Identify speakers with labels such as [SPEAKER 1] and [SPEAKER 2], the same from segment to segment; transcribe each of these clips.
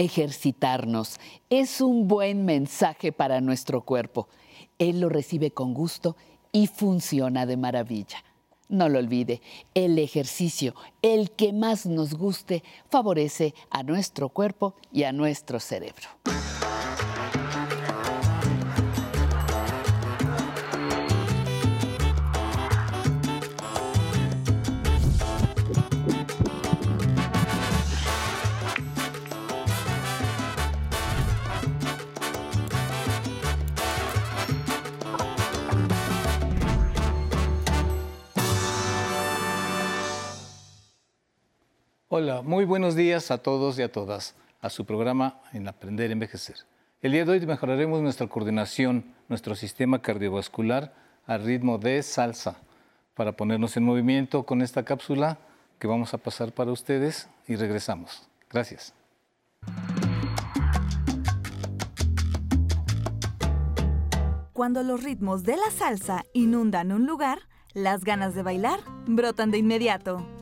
[SPEAKER 1] Ejercitarnos es un buen mensaje para nuestro cuerpo. Él lo recibe con gusto y funciona de maravilla. No lo olvide, el ejercicio, el que más nos guste, favorece a nuestro cuerpo y a nuestro cerebro.
[SPEAKER 2] Hola, muy buenos días a todos y a todas a su programa en Aprender a Envejecer. El día de hoy mejoraremos nuestra coordinación, nuestro sistema cardiovascular al ritmo de salsa para ponernos en movimiento con esta cápsula que vamos a pasar para ustedes y regresamos. Gracias.
[SPEAKER 3] Cuando los ritmos de la salsa inundan un lugar, las ganas de bailar brotan de inmediato.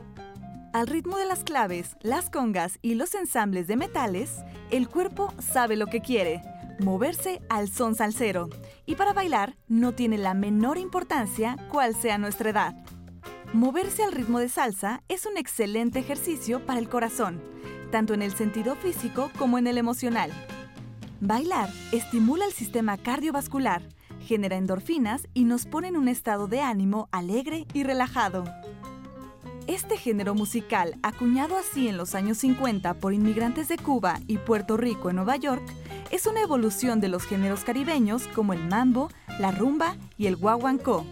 [SPEAKER 3] Al ritmo de las claves, las congas y los ensambles de metales, el cuerpo sabe lo que quiere, moverse al son salsero. Y para bailar no tiene la menor importancia cuál sea nuestra edad. Moverse al ritmo de salsa es un excelente ejercicio para el corazón, tanto en el sentido físico como en el emocional. Bailar estimula el sistema cardiovascular, genera endorfinas y nos pone en un estado de ánimo alegre y relajado. Este género musical, acuñado así en los años 50 por inmigrantes de Cuba y Puerto Rico en Nueva York, es una evolución de los géneros caribeños como el mambo, la rumba y el guaguancó.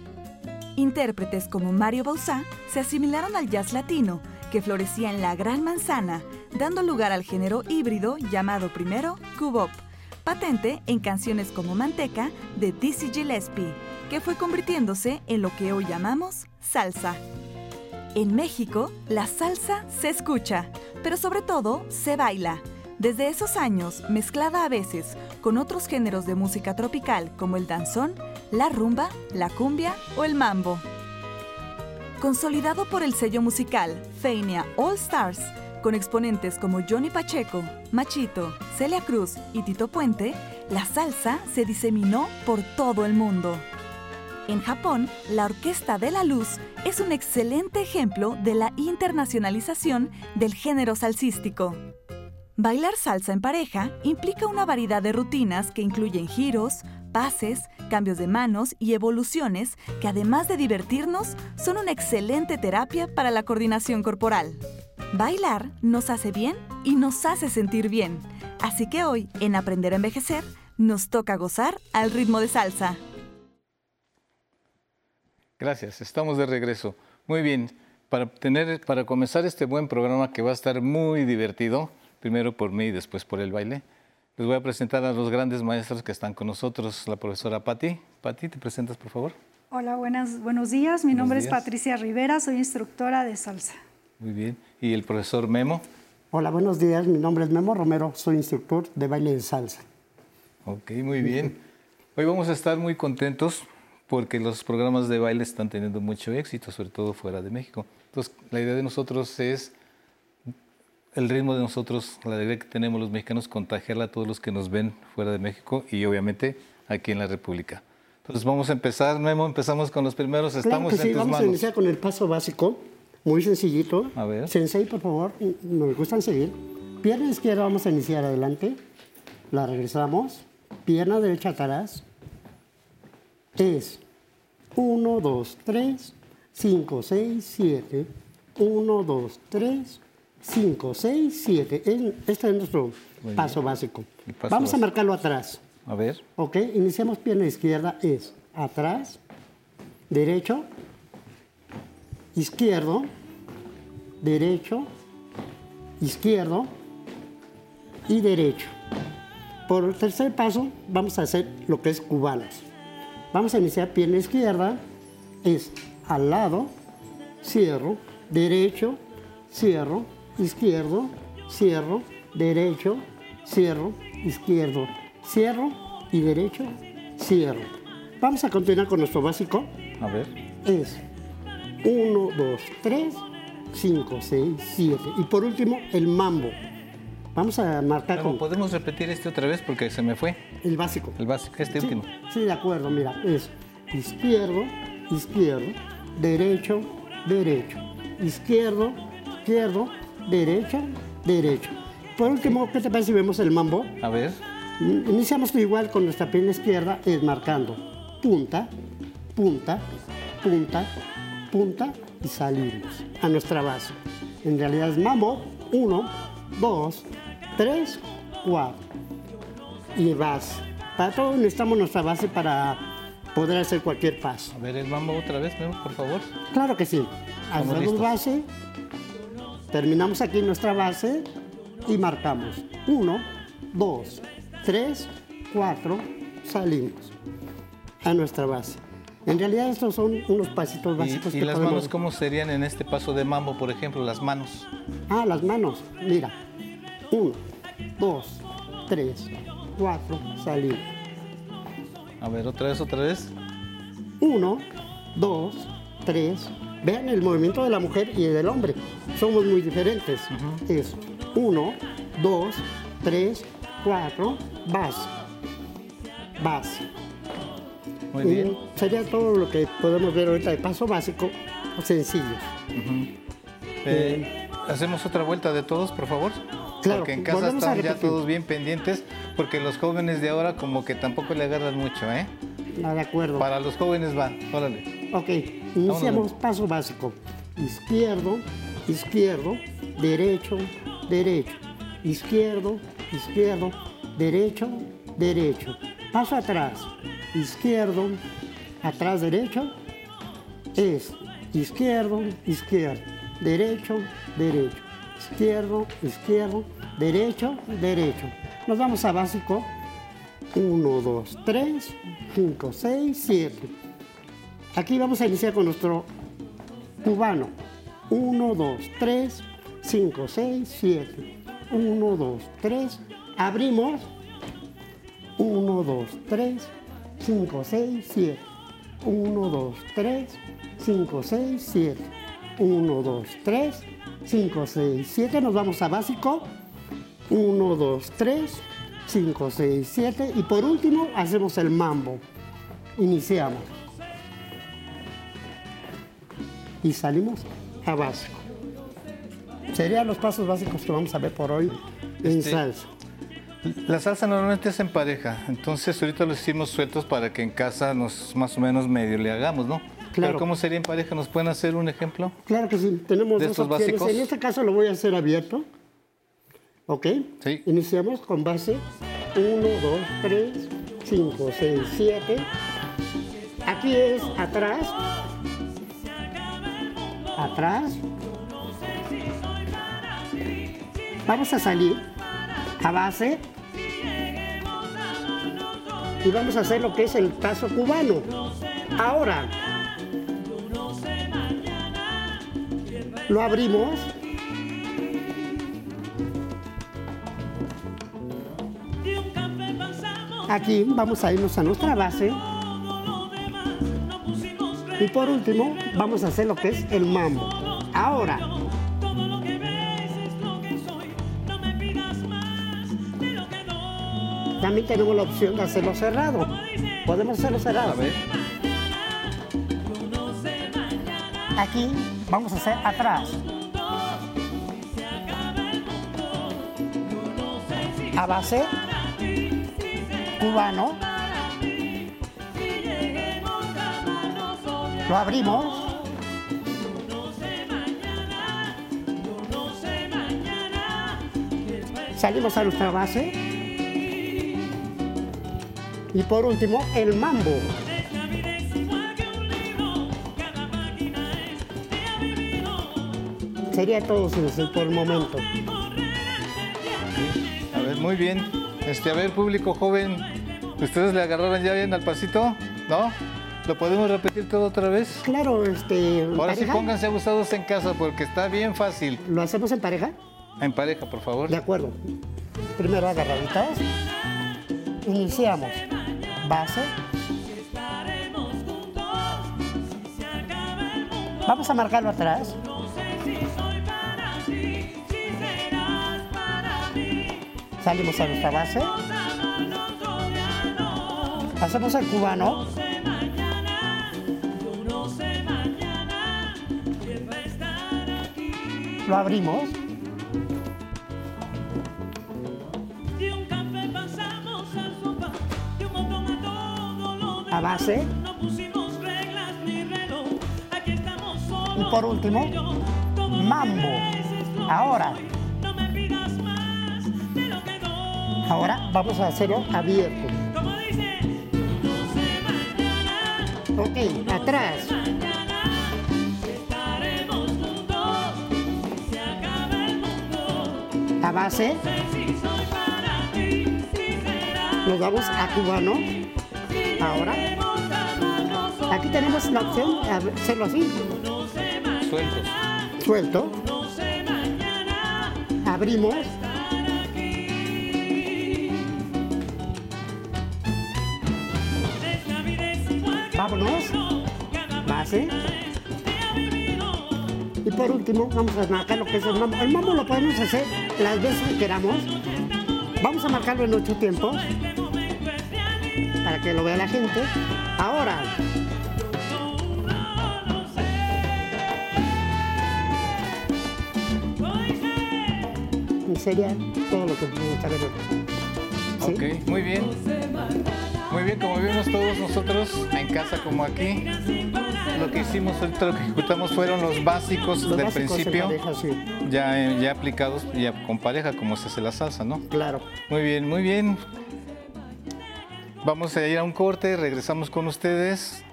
[SPEAKER 3] Intérpretes como Mario Bauzá se asimilaron al jazz latino, que florecía en la Gran Manzana, dando lugar al género híbrido llamado primero cubop, patente en canciones como Manteca de Dizzy Gillespie, que fue convirtiéndose en lo que hoy llamamos salsa. En México, la salsa se escucha, pero sobre todo se baila. Desde esos años, mezclada a veces con otros géneros de música tropical como el danzón, la rumba, la cumbia o el mambo. Consolidado por el sello musical Feinia All Stars, con exponentes como Johnny Pacheco, Machito, Celia Cruz y Tito Puente, la salsa se diseminó por todo el mundo. En Japón, la Orquesta de la Luz es un excelente ejemplo de la internacionalización del género salsístico. Bailar salsa en pareja implica una variedad de rutinas que incluyen giros, pases, cambios de manos y evoluciones que además de divertirnos, son una excelente terapia para la coordinación corporal. Bailar nos hace bien y nos hace sentir bien, así que hoy, en Aprender a Envejecer, nos toca gozar al ritmo de salsa.
[SPEAKER 2] Gracias, estamos de regreso. Muy bien, para, tener, para comenzar este buen programa que va a estar muy divertido, primero por mí y después por el baile, les voy a presentar a los grandes maestros que están con nosotros, la profesora Patti. Patti, ¿te presentas, por favor?
[SPEAKER 4] Hola, buenas, buenos días. Mi nombre es Patricia Rivera, soy instructora de salsa.
[SPEAKER 2] Muy bien. ¿Y el profesor Memo?
[SPEAKER 5] Hola, buenos días. Mi nombre es Memo Romero, soy instructor de baile de salsa.
[SPEAKER 2] Ok, muy bien. Hoy vamos a estar muy contentos porque los programas de baile están teniendo mucho éxito, sobre todo fuera de México. Entonces, la idea de nosotros es el ritmo de nosotros, la alegría que tenemos los mexicanos, contagiarla a todos los que nos ven fuera de México y obviamente aquí en la República. Entonces vamos a empezar, Memo, empezamos con los primeros, estamos
[SPEAKER 5] que sí, vamos a iniciar con el paso básico, muy sencillito.
[SPEAKER 2] A ver.
[SPEAKER 5] Sensei, por favor, nos gustan seguir. Pierna izquierda vamos a iniciar adelante, la regresamos, pierna derecha atrás, es 1, 2, 3, 5, 6, 7, 1, 2, 3, 5, 6, 7. Este es nuestro paso básico.
[SPEAKER 2] paso
[SPEAKER 5] Vamos a
[SPEAKER 2] básico.
[SPEAKER 5] marcarlo atrás.
[SPEAKER 2] A ver,
[SPEAKER 5] ¿Ok? Iniciamos pierna izquierda, es atrás, derecho, izquierdo, derecho, izquierdo y derecho. Por el tercer paso vamos a hacer lo que es cubanos. Vamos a iniciar pierna izquierda, es al lado, cierro, derecho, cierro, izquierdo, cierro, derecho, cierro, izquierdo, cierro y derecho, cierro. Vamos a continuar con nuestro básico.
[SPEAKER 2] a ver.
[SPEAKER 5] Es 1, 2, 3, 5, 6, 7. Y por último, el mambo. Vamos a marcar
[SPEAKER 2] Pero
[SPEAKER 5] con
[SPEAKER 2] podemos repetir este otra vez porque se me fue.
[SPEAKER 5] el básico.
[SPEAKER 2] El básico, este
[SPEAKER 5] Sí,
[SPEAKER 2] último.
[SPEAKER 5] Sí, de acuerdo, mira, es izquierdo, izquierdo, derecho, derecho, izquierdo, izquierdo, derecho, derecho. Por último, ¿qué te parece si vemos el mambo?
[SPEAKER 2] A ver.
[SPEAKER 5] Iniciamos igual con nuestra pierna izquierda, es marcando punta, punta, punta, punta y salimos a nuestra base. En realidad es mambo, uno, dos, tres, cuatro. Y base. Para todo necesitamos nuestra base para poder hacer cualquier paso.
[SPEAKER 2] A ver el mambo otra vez, Memo, por favor.
[SPEAKER 5] Claro que sí. Hacemos base, terminamos aquí nuestra base y marcamos. Uno, dos, tres, cuatro, salimos a nuestra base. En realidad estos son unos pasitos
[SPEAKER 2] Y,
[SPEAKER 5] básicos
[SPEAKER 2] y
[SPEAKER 5] que
[SPEAKER 2] las
[SPEAKER 5] podemos...
[SPEAKER 2] manos, ¿cómo serían en este paso de mambo, por ejemplo? Las manos.
[SPEAKER 5] Ah, las manos. Mira. Uno, dos, tres, cuatro, salimos.
[SPEAKER 2] A ver, otra vez, otra vez.
[SPEAKER 5] Uno, dos, tres. Vean el movimiento de la mujer y del hombre. Somos muy diferentes. Es uno, dos, tres, cuatro, base. Base.
[SPEAKER 2] Muy
[SPEAKER 5] Y
[SPEAKER 2] bien.
[SPEAKER 5] sería todo lo que podemos ver ahorita de paso básico, sencillo.
[SPEAKER 2] Eh, Hacemos otra vuelta de todos, por favor.
[SPEAKER 5] Claro,
[SPEAKER 2] porque en casa están ya todos bien pendientes, porque los jóvenes de ahora como que tampoco le agarran mucho, ¿eh?
[SPEAKER 5] Ah, de acuerdo.
[SPEAKER 2] Para los jóvenes va, órale.
[SPEAKER 5] Ok, iniciamos paso básico. Izquierdo, izquierdo, derecho, derecho. Izquierdo, izquierdo, derecho, derecho. Paso atrás. Izquierdo, atrás, derecho. Es izquierdo, izquierdo, derecho, derecho. Izquierdo, izquierdo, derecho, derecho. Nos vamos a básico. 1, 2, 3, 5, 6, 7. Aquí vamos a iniciar con nuestro cubano. 1, 2, 3, 5, 6, 7. 1, 2, 3. Abrimos. 1, 2, 3, 5, 6, 7. 1, 2, 3, 5, 6, 7. 1, 2, 3, 5, 6, 7. Nos vamos a básico. 1, 2, 3, 5, 6, 7. Y por último hacemos el mambo. Iniciamos. Y salimos a básico. Serían los pasos básicos que vamos a ver por hoy en
[SPEAKER 2] Este,
[SPEAKER 5] salsa.
[SPEAKER 2] La salsa normalmente es en pareja, entonces ahorita lo hicimos sueltos para que en casa nos más o menos medio le hagamos, ¿no?
[SPEAKER 5] Claro.
[SPEAKER 2] Pero ¿cómo sería en pareja? ¿Nos pueden hacer un ejemplo?
[SPEAKER 5] Claro que sí, tenemos
[SPEAKER 2] ¿De
[SPEAKER 5] dos
[SPEAKER 2] estos
[SPEAKER 5] opciones.
[SPEAKER 2] básicos?
[SPEAKER 5] En este caso lo voy a hacer abierto. ¿Ok?
[SPEAKER 2] Sí.
[SPEAKER 5] Iniciamos con base 1, 2, 3, 5, 6, 7. Aquí es atrás. Atrás. Vamos a salir a base. Y vamos a hacer lo que es el paso cubano. Ahora. Lo abrimos. Aquí vamos a irnos a nuestra base. Y por último, vamos a hacer lo que es el mambo. Ahora. También tenemos la opción de hacerlo cerrado. Podemos hacerlo cerrado.
[SPEAKER 2] A ver,
[SPEAKER 5] Aquí vamos a hacer atrás. A base cubano. Lo abrimos. Salimos a nuestra base. Y por último, el mambo. Sería todo sencillo por el momento.
[SPEAKER 2] a ver, muy bien. Este, a ver, público joven, ¿ustedes le agarraron ya bien al pasito? ¿No? ¿Lo podemos repetir todo otra vez?
[SPEAKER 5] Claro, este. ¿en
[SPEAKER 2] Ahora sí pónganse abusados en casa porque está bien fácil.
[SPEAKER 5] ¿Lo hacemos en pareja?
[SPEAKER 2] En pareja, por favor.
[SPEAKER 5] De acuerdo. Primero agarraditas. Iniciamos. Base. Vamos a marcarlo atrás. Salimos a nuestra base. Hacemos el cubano. Lo abrimos. A base. Y por último, mambo. Ahora. Ahora vamos a hacerlo abierto. Ok, atrás. La base. Nos vamos a cubano. Ahora. Aquí tenemos la opción de hacerlo así.
[SPEAKER 2] Sueltos.
[SPEAKER 5] Suelto. Abrimos. Y por último, vamos a marcar lo que es el mambo. El mambo lo podemos hacer las veces que queramos. Vamos a marcarlo en ocho tiempos para que lo vea la gente. Ahora, sería todo lo que me gustaría. ¿Sí?
[SPEAKER 2] Ok, muy bien. Muy bien, como vimos todos nosotros en casa como aquí, lo que hicimos, ahorita lo que ejecutamos fueron los básicos
[SPEAKER 5] Los
[SPEAKER 2] del
[SPEAKER 5] básicos en
[SPEAKER 2] principio,
[SPEAKER 5] pareja, sí.
[SPEAKER 2] ya, ya aplicados ya con pareja, como se hace la salsa, ¿no?
[SPEAKER 5] Claro.
[SPEAKER 2] Muy bien, muy bien. Vamos a ir a un corte, regresamos con ustedes.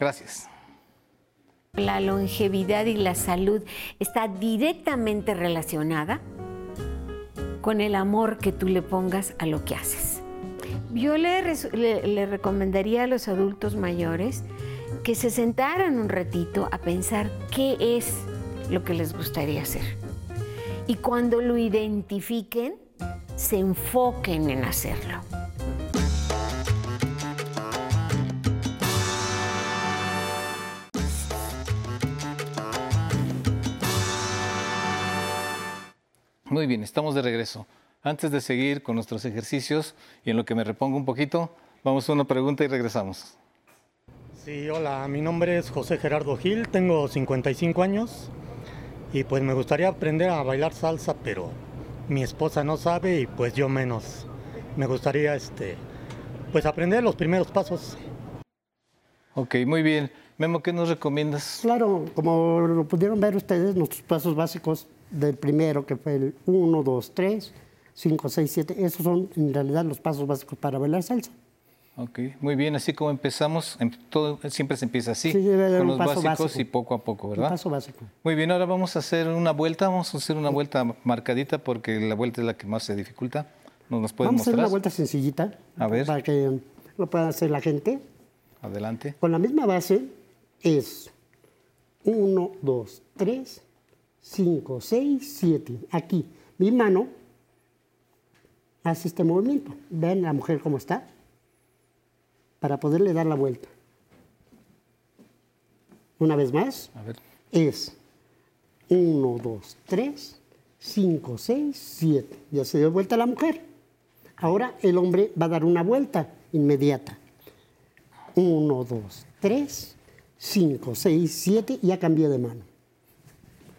[SPEAKER 2] Gracias.
[SPEAKER 6] La longevidad y la salud está directamente relacionada con el amor que tú le pongas a lo que haces. Yo le- le recomendaría a los adultos mayores que se sentaran un ratito a pensar qué es lo que les gustaría hacer. Y cuando lo identifiquen, se enfoquen en hacerlo.
[SPEAKER 2] Muy bien, estamos de regreso. Antes de seguir con nuestros ejercicios y en lo que me repongo un poquito, vamos a una pregunta y regresamos.
[SPEAKER 7] Sí, hola, mi nombre es José Gerardo Gil, tengo 55 años y pues me gustaría aprender a bailar salsa, pero mi esposa no sabe y pues yo menos. Me gustaría este pues aprender los primeros pasos.
[SPEAKER 2] Ok, muy bien. Memo, ¿qué nos recomiendas?
[SPEAKER 5] Claro, como lo pudieron ver ustedes, nuestros pasos básicos del primero, que fue el 1, 2, 3, 5, 6, 7, esos son en realidad los pasos básicos para bailar salsa.
[SPEAKER 2] Ok, muy bien. Así como empezamos, em- todo, siempre se empieza así,
[SPEAKER 5] Sí,
[SPEAKER 2] con
[SPEAKER 5] un
[SPEAKER 2] los básicos
[SPEAKER 5] básico.
[SPEAKER 2] y poco a poco,
[SPEAKER 5] Un
[SPEAKER 2] ¿verdad?
[SPEAKER 5] paso básico.
[SPEAKER 2] Muy bien, ahora vamos a hacer una vuelta, vamos a hacer una vuelta marcadita porque la vuelta es la que más se dificulta. ¿Nos, nos pueden
[SPEAKER 5] Vamos a hacer una vuelta sencillita
[SPEAKER 2] A ver.
[SPEAKER 5] para que lo pueda hacer la gente.
[SPEAKER 2] Adelante.
[SPEAKER 5] Con la misma base es 1, 2, 3, 5, 6, 7. Aquí, mi mano hace este movimiento. Ven la mujer cómo está. Para poderle dar la vuelta. Una vez más,
[SPEAKER 2] A ver.
[SPEAKER 5] es 1, 2, 3, 5, 6, 7. Ya se dio vuelta la mujer. Ahora el hombre va a dar una vuelta inmediata. 1, 2, 3, 5, 6, 7. Ya cambié de mano.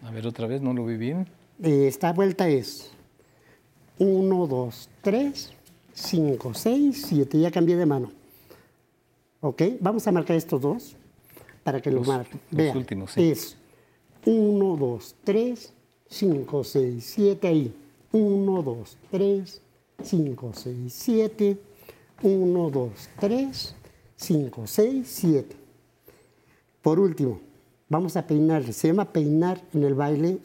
[SPEAKER 2] A ver otra vez, no lo vi bien.
[SPEAKER 5] Esta vuelta es 1, 2, 3, 5, 6, 7. Ya cambié de mano. ¿Ok? Vamos a marcar estos dos para que
[SPEAKER 2] Los-
[SPEAKER 5] los marquen.
[SPEAKER 2] los
[SPEAKER 5] Vean,
[SPEAKER 2] últimos, sí.
[SPEAKER 5] Es 1, 2, 3, 5, 6, 7 ahí. 1, 2, 3, 5, 6, 7. 1, 2, 3, 5, 6, 7. Por último, vamos a peinar. Se llama peinar en el baile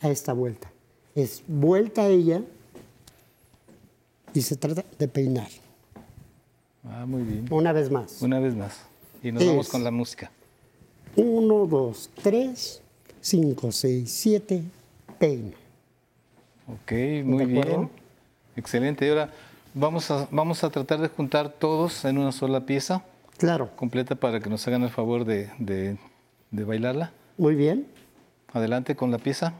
[SPEAKER 5] a esta vuelta. Es vuelta a ella y se trata de peinar.
[SPEAKER 2] Ah, muy bien.
[SPEAKER 5] Una vez más.
[SPEAKER 2] Una vez más. Y nos vamos con la música.
[SPEAKER 5] 1, 2, 3, 5, 6, 7, peina.
[SPEAKER 2] Ok, muy bien. Excelente. Y ahora vamos a, vamos a tratar de juntar todos en una sola pieza
[SPEAKER 5] Claro,
[SPEAKER 2] completa para que nos hagan el favor de, de- de bailarla.
[SPEAKER 5] muy bien.
[SPEAKER 2] Adelante con la pieza.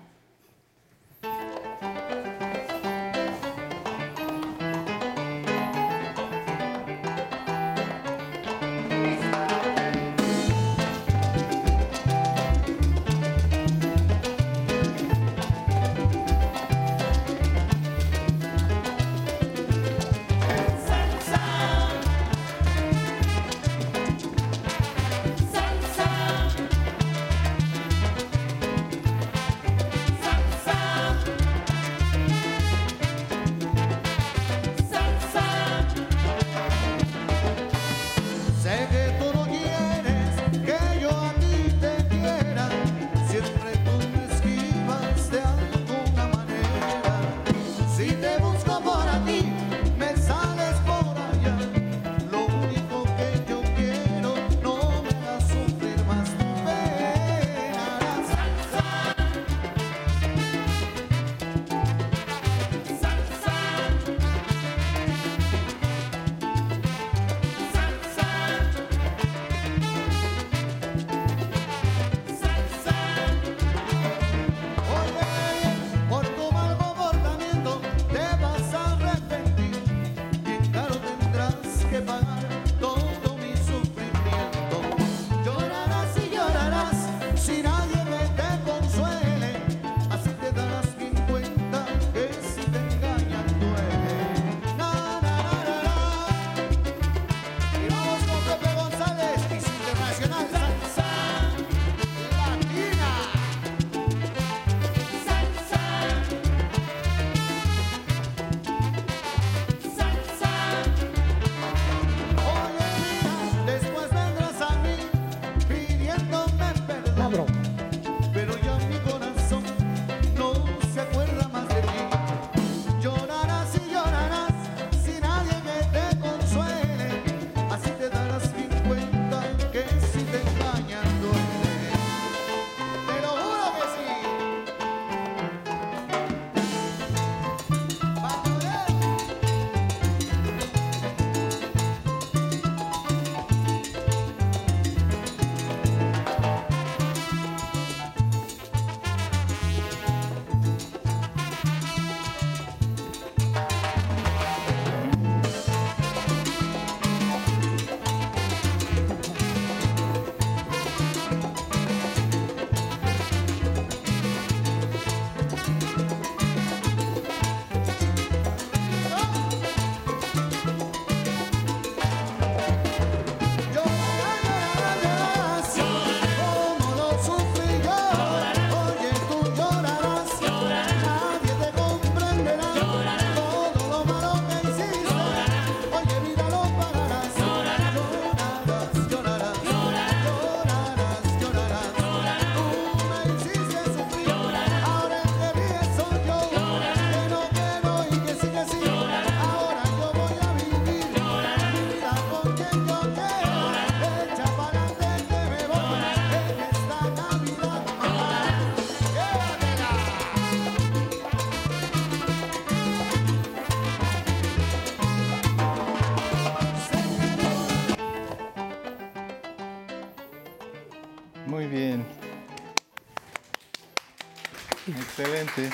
[SPEAKER 2] Excelente.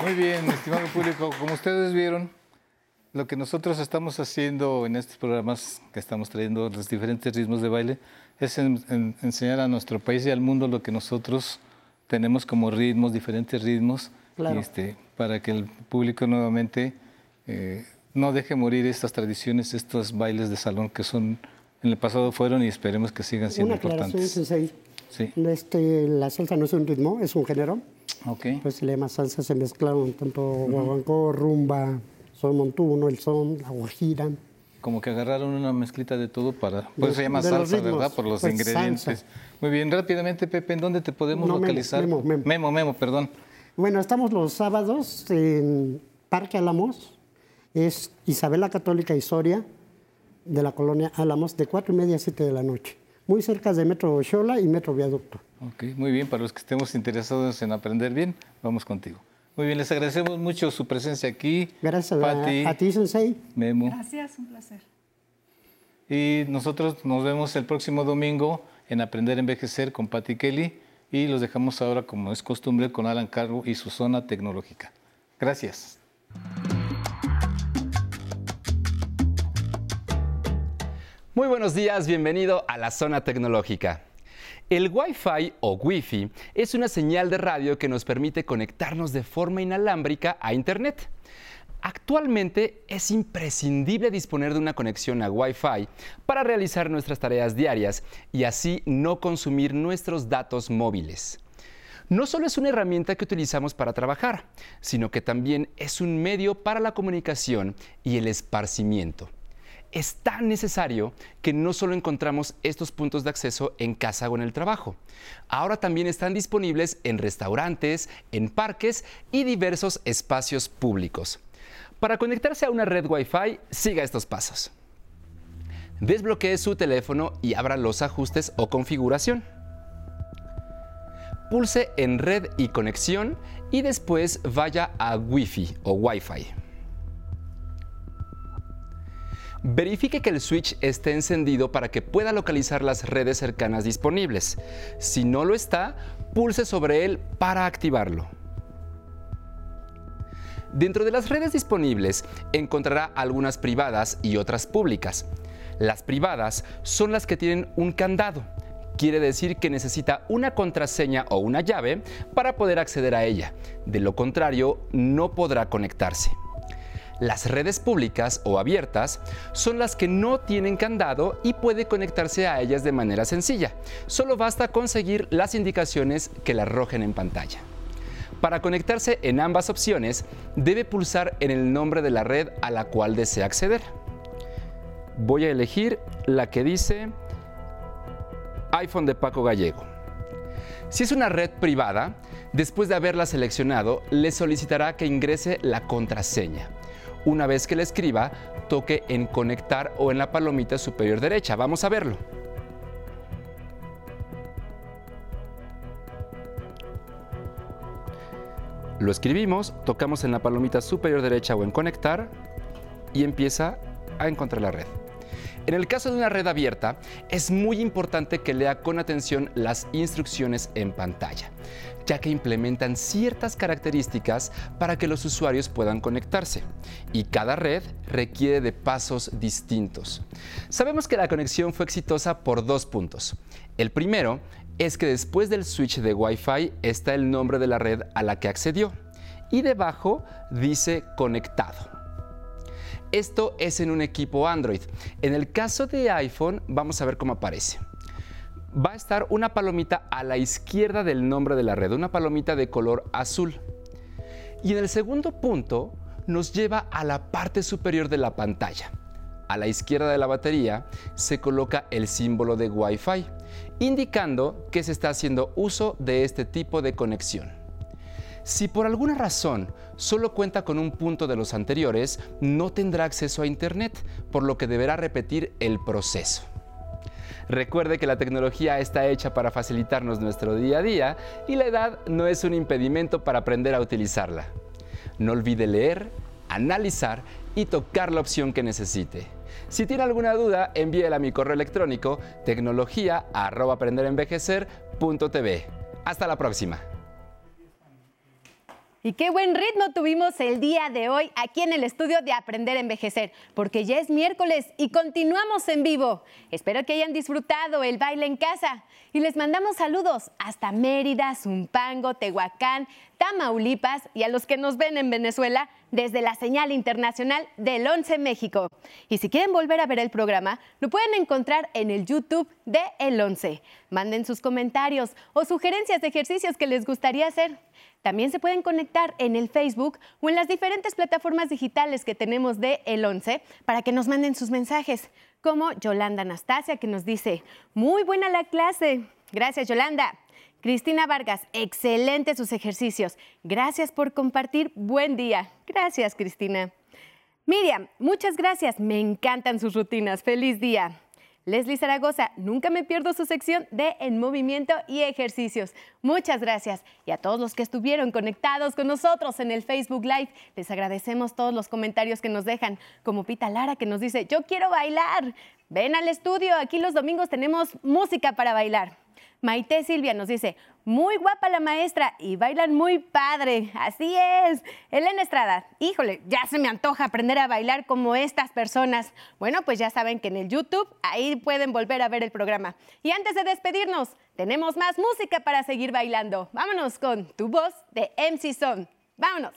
[SPEAKER 2] Muy bien, estimado público. Como ustedes vieron, lo que nosotros estamos haciendo en estos programas que estamos trayendo los diferentes ritmos de baile es enseñar a nuestro país y al mundo lo que nosotros tenemos como ritmos, diferentes ritmos, este, para que el público nuevamente eh, no deje morir estas tradiciones, estos bailes de salón que son en el pasado fueron y esperemos que sigan siendo
[SPEAKER 5] Una
[SPEAKER 2] importantes.
[SPEAKER 5] Sí. Este, la salsa no es un ritmo, es un género. Pues se le salsa, se mezclaron tanto guaguancó, rumba, son montuno, el son, la guajira.
[SPEAKER 2] Como que agarraron una mezclita de todo para... Pues se llama salsa, ¿verdad? Por los pues ingredientes. Muy bien, rápidamente, Pepe, ¿en dónde te podemos localizar?
[SPEAKER 5] Memo, memo,
[SPEAKER 2] memo. Memo, perdón.
[SPEAKER 5] Bueno, estamos los sábados en Parque Álamos, es Isabela Católica y Soria, de la colonia Álamos, de cuatro y media a 7 de la noche, muy cerca de Metro Xola y Metro Viaducto.
[SPEAKER 2] Ok, muy bien, para los que estemos interesados en aprender bien, vamos contigo. Muy bien, les agradecemos mucho su presencia aquí.
[SPEAKER 5] Gracias a, a ti, Sensei.
[SPEAKER 2] Memo.
[SPEAKER 4] Gracias, un placer.
[SPEAKER 2] Y nosotros nos vemos el próximo domingo en Aprender a Envejecer con Patti Kelly y los dejamos ahora, como es costumbre, con Alan Cargo y su zona tecnológica. Gracias.
[SPEAKER 8] Muy buenos días, bienvenido a la zona tecnológica. El Wi-Fi o Wi-Fi es una señal de radio que nos permite conectarnos de forma inalámbrica a Internet. Actualmente es imprescindible disponer de una conexión a Wi-Fi para realizar nuestras tareas diarias y así no consumir nuestros datos móviles. No solo es una herramienta que utilizamos para trabajar, sino que también es un medio para la comunicación y el esparcimiento. Es tan necesario que no solo encontramos estos puntos de acceso en casa o en el trabajo. Ahora también están disponibles en restaurantes, en parques y diversos espacios públicos. Para conectarse a una red Wi-Fi, siga estos pasos. Desbloquee su teléfono y abra los ajustes o configuración. Pulse en Red y Conexión y después vaya a Wi-Fi o Wi-Fi. Verifique que el switch esté encendido para que pueda localizar las redes cercanas disponibles. Si no lo está, pulse sobre él para activarlo. Dentro de las redes disponibles encontrará algunas privadas y otras públicas. Las privadas son las que tienen un candado. Quiere decir que necesita una contraseña o una llave para poder acceder a ella. De lo contrario, no podrá conectarse. Las redes públicas o abiertas son las que no tienen candado y puede conectarse a ellas de manera sencilla. Solo basta conseguir las indicaciones que le arrojen en pantalla. Para conectarse en ambas opciones, debe pulsar en el nombre de la red a la cual desea acceder. Voy a elegir la que dice iPhone de Paco Gallego. Si es una red privada, después de haberla seleccionado, le solicitará que ingrese la contraseña. Una vez que la escriba, toque en conectar o en la palomita superior derecha. Vamos a verlo. Lo escribimos, tocamos en la palomita superior derecha o en conectar y empieza a encontrar la red. En el caso de una red abierta, es muy importante que lea con atención las instrucciones en pantalla, ya que implementan ciertas características para que los usuarios puedan conectarse. Y cada red requiere de pasos distintos. Sabemos que la conexión fue exitosa por dos puntos. El primero es que después del switch de Wi-Fi está el nombre de la red a la que accedió y debajo dice conectado. Esto es en un equipo Android. En el caso de iPhone, vamos a ver cómo aparece. Va a estar una palomita a la izquierda del nombre de la red, una palomita de color azul. Y en el segundo punto nos lleva a la parte superior de la pantalla. A la izquierda de la batería se coloca el símbolo de Wi-Fi indicando que se está haciendo uso de este tipo de conexión. Si por alguna razón solo cuenta con un punto de los anteriores, no tendrá acceso a Internet, por lo que deberá repetir el proceso. Recuerde que la tecnología está hecha para facilitarnos nuestro día a día y la edad no es un impedimento para aprender a utilizarla. No olvide leer, analizar y tocar la opción que necesite. Si tiene alguna duda, envíela a mi correo electrónico tecnología.aprenderenvejecer.tv. Hasta la próxima.
[SPEAKER 9] Y qué buen ritmo tuvimos el día de hoy aquí en el estudio de Aprender a Envejecer, porque ya es miércoles y continuamos en vivo. Espero que hayan disfrutado el baile en casa y les mandamos saludos hasta Mérida, Zumpango, Tehuacán, Tamaulipas y a los que nos ven en Venezuela desde la señal internacional del 11 México. Y si quieren volver a ver el programa, lo pueden encontrar en el YouTube de El 11. Manden sus comentarios o sugerencias de ejercicios que les gustaría hacer. También se pueden conectar en el Facebook o en las diferentes plataformas digitales que tenemos de El 11 para que nos manden sus mensajes, como Yolanda Anastasia que nos dice, muy buena la clase. Gracias, Yolanda. Cristina Vargas, excelente sus ejercicios. Gracias por compartir. Buen día. Gracias, Cristina. Miriam, muchas gracias. Me encantan sus rutinas. Feliz día. Leslie Zaragoza, nunca me pierdo su sección de En Movimiento y Ejercicios. Muchas gracias. Y a todos los que estuvieron conectados con nosotros en el Facebook Live, les agradecemos todos los comentarios que nos dejan, como Pita Lara que nos dice, yo quiero bailar. Ven al estudio, aquí los domingos tenemos música para bailar. Maite Silvia nos dice, muy guapa la maestra y bailan muy padre. Así es. Elena Estrada, híjole, ya se me antoja aprender a bailar como estas personas. Bueno, pues ya saben que en el YouTube ahí pueden volver a ver el programa. Y antes de despedirnos, tenemos más música para seguir bailando. Vámonos con Tu voz de MC Son. Vámonos.